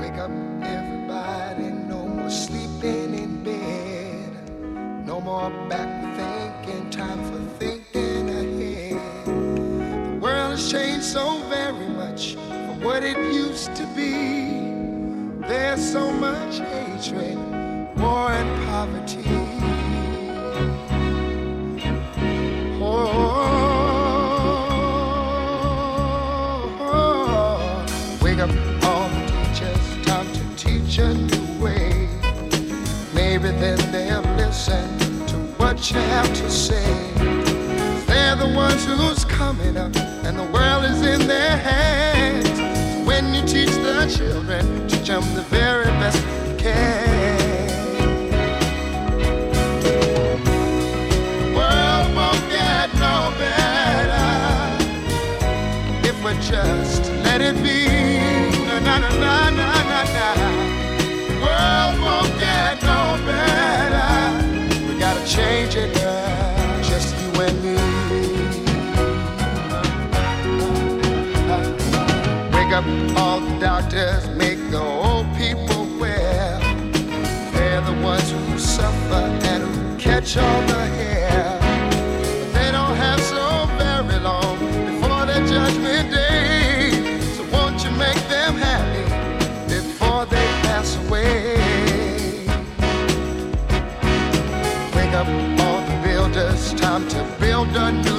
Wake up, everybody. No more sleeping in bed. No more back thinking. Time for thinking ahead. The world has changed so very much from what it used to be. There's so much hatred, war, and poverty. listen to what you have to say. They're the ones who's coming up, and the world is in their hands. When you teach the children, teach them the very best you can. The world won't get no better if we just let it be. Na na na na na na. The world won't get no better. up all the doctors, make the old people well. They're the ones who suffer and who catch all the hair. But they don't have so very long before their judgment day. So won't you make them happy before they pass away? Wake up all the builders, time to build a new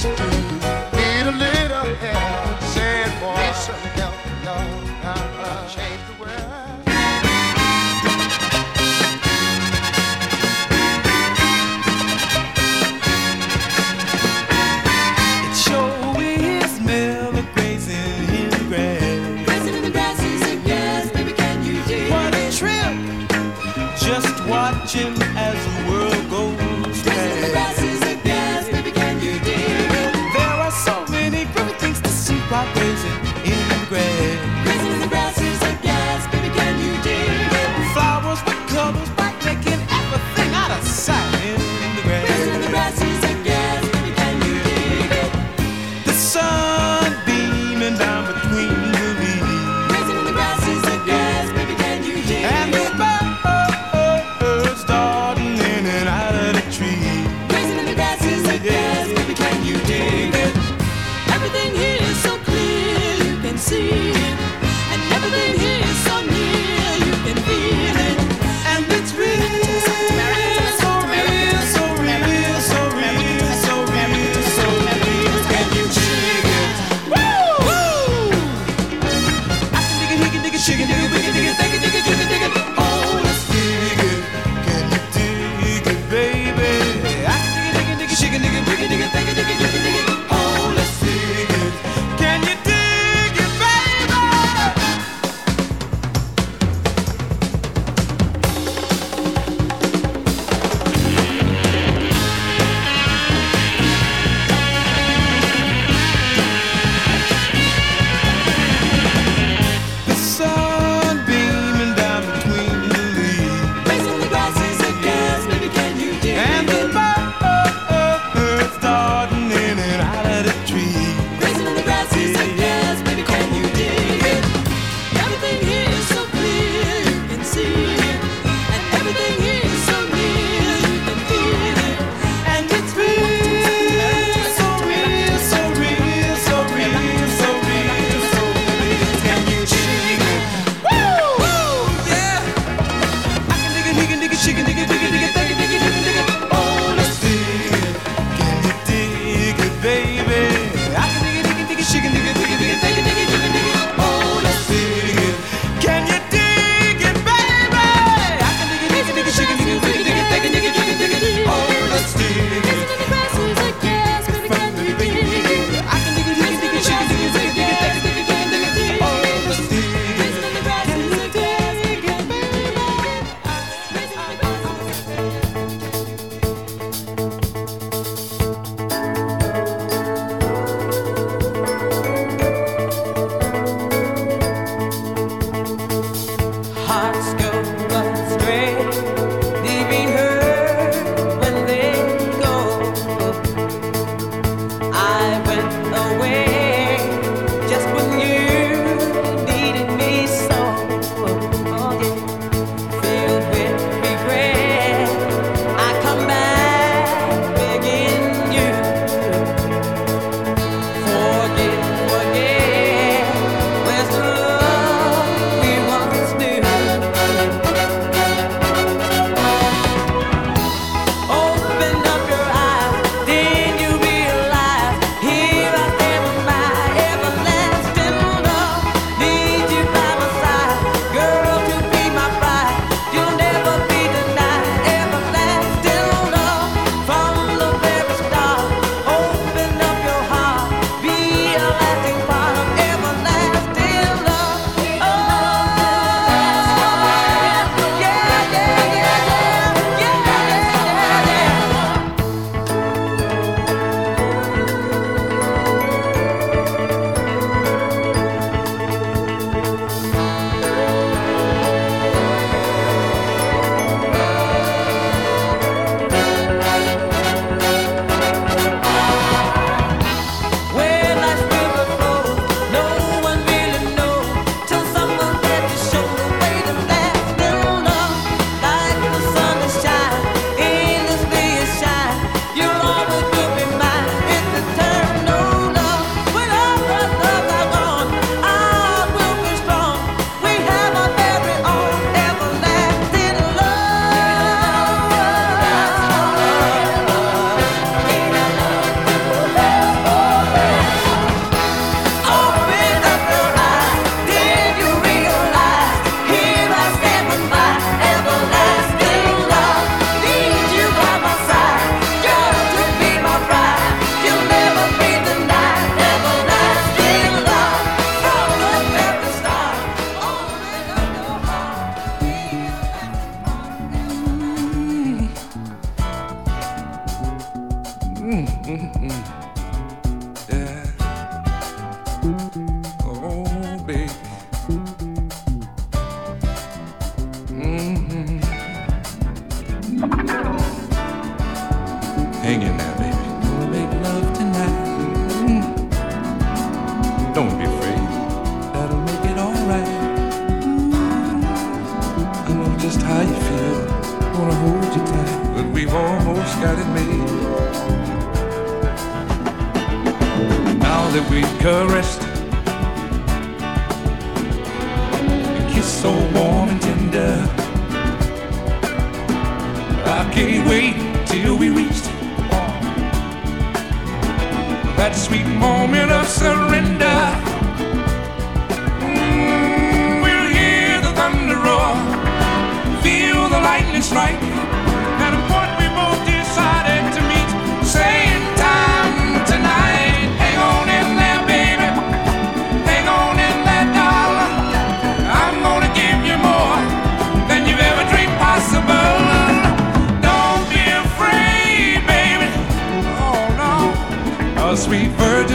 just do. Need a little help, sad boy.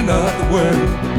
another words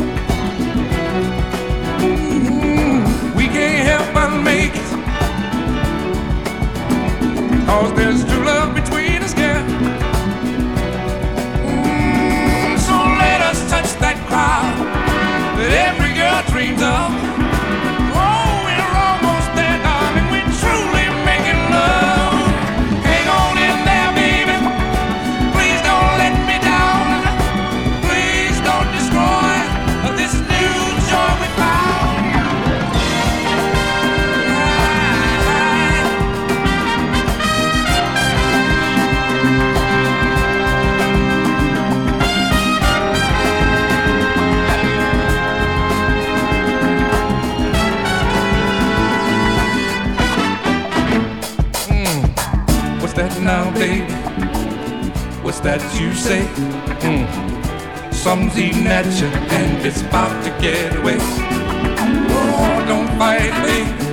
that you say. Mm. Something's eating at you, and it's about to get away. Oh, don't fight me.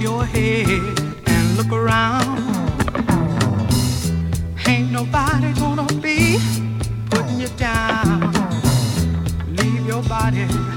your head and look around. Ain't nobody gonna be putting you down. Leave your body.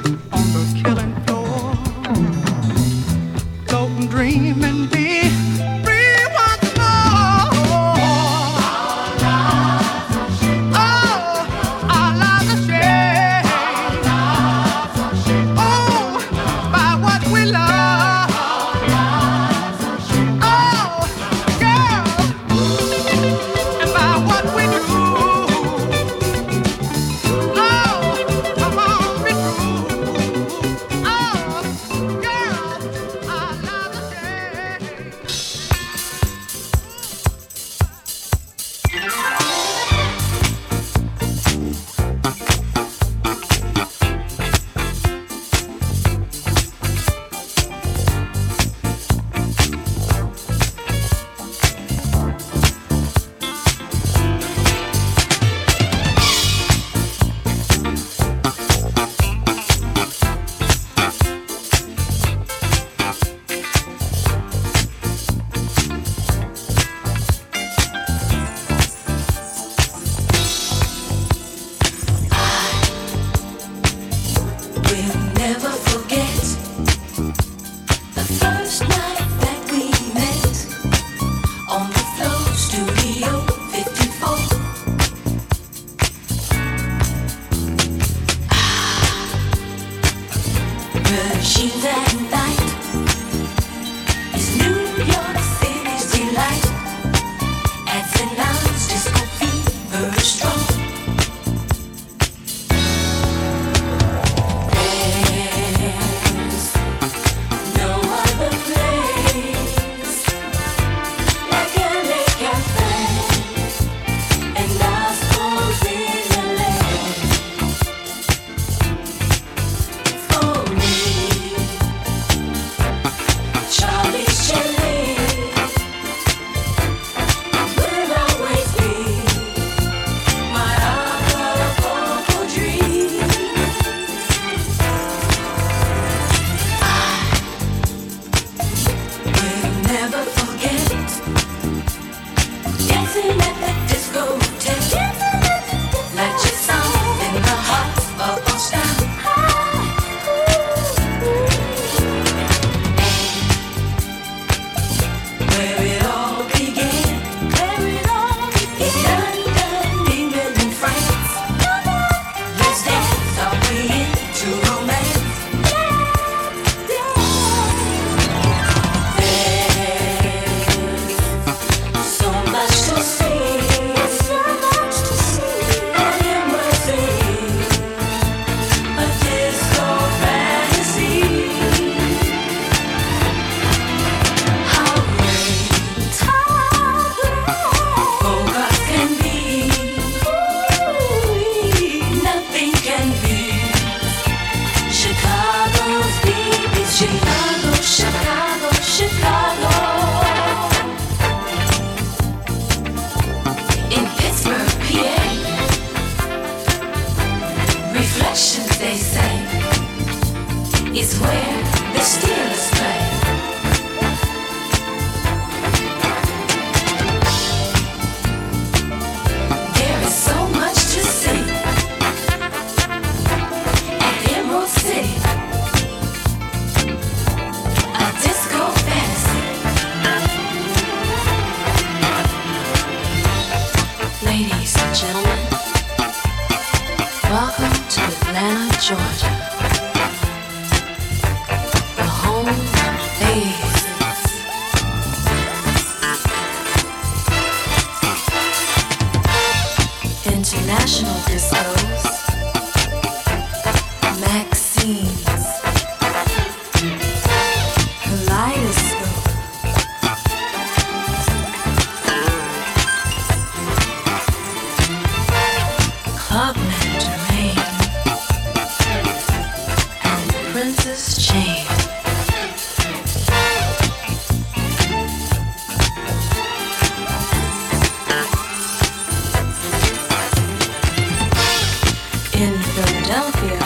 In Philadelphia,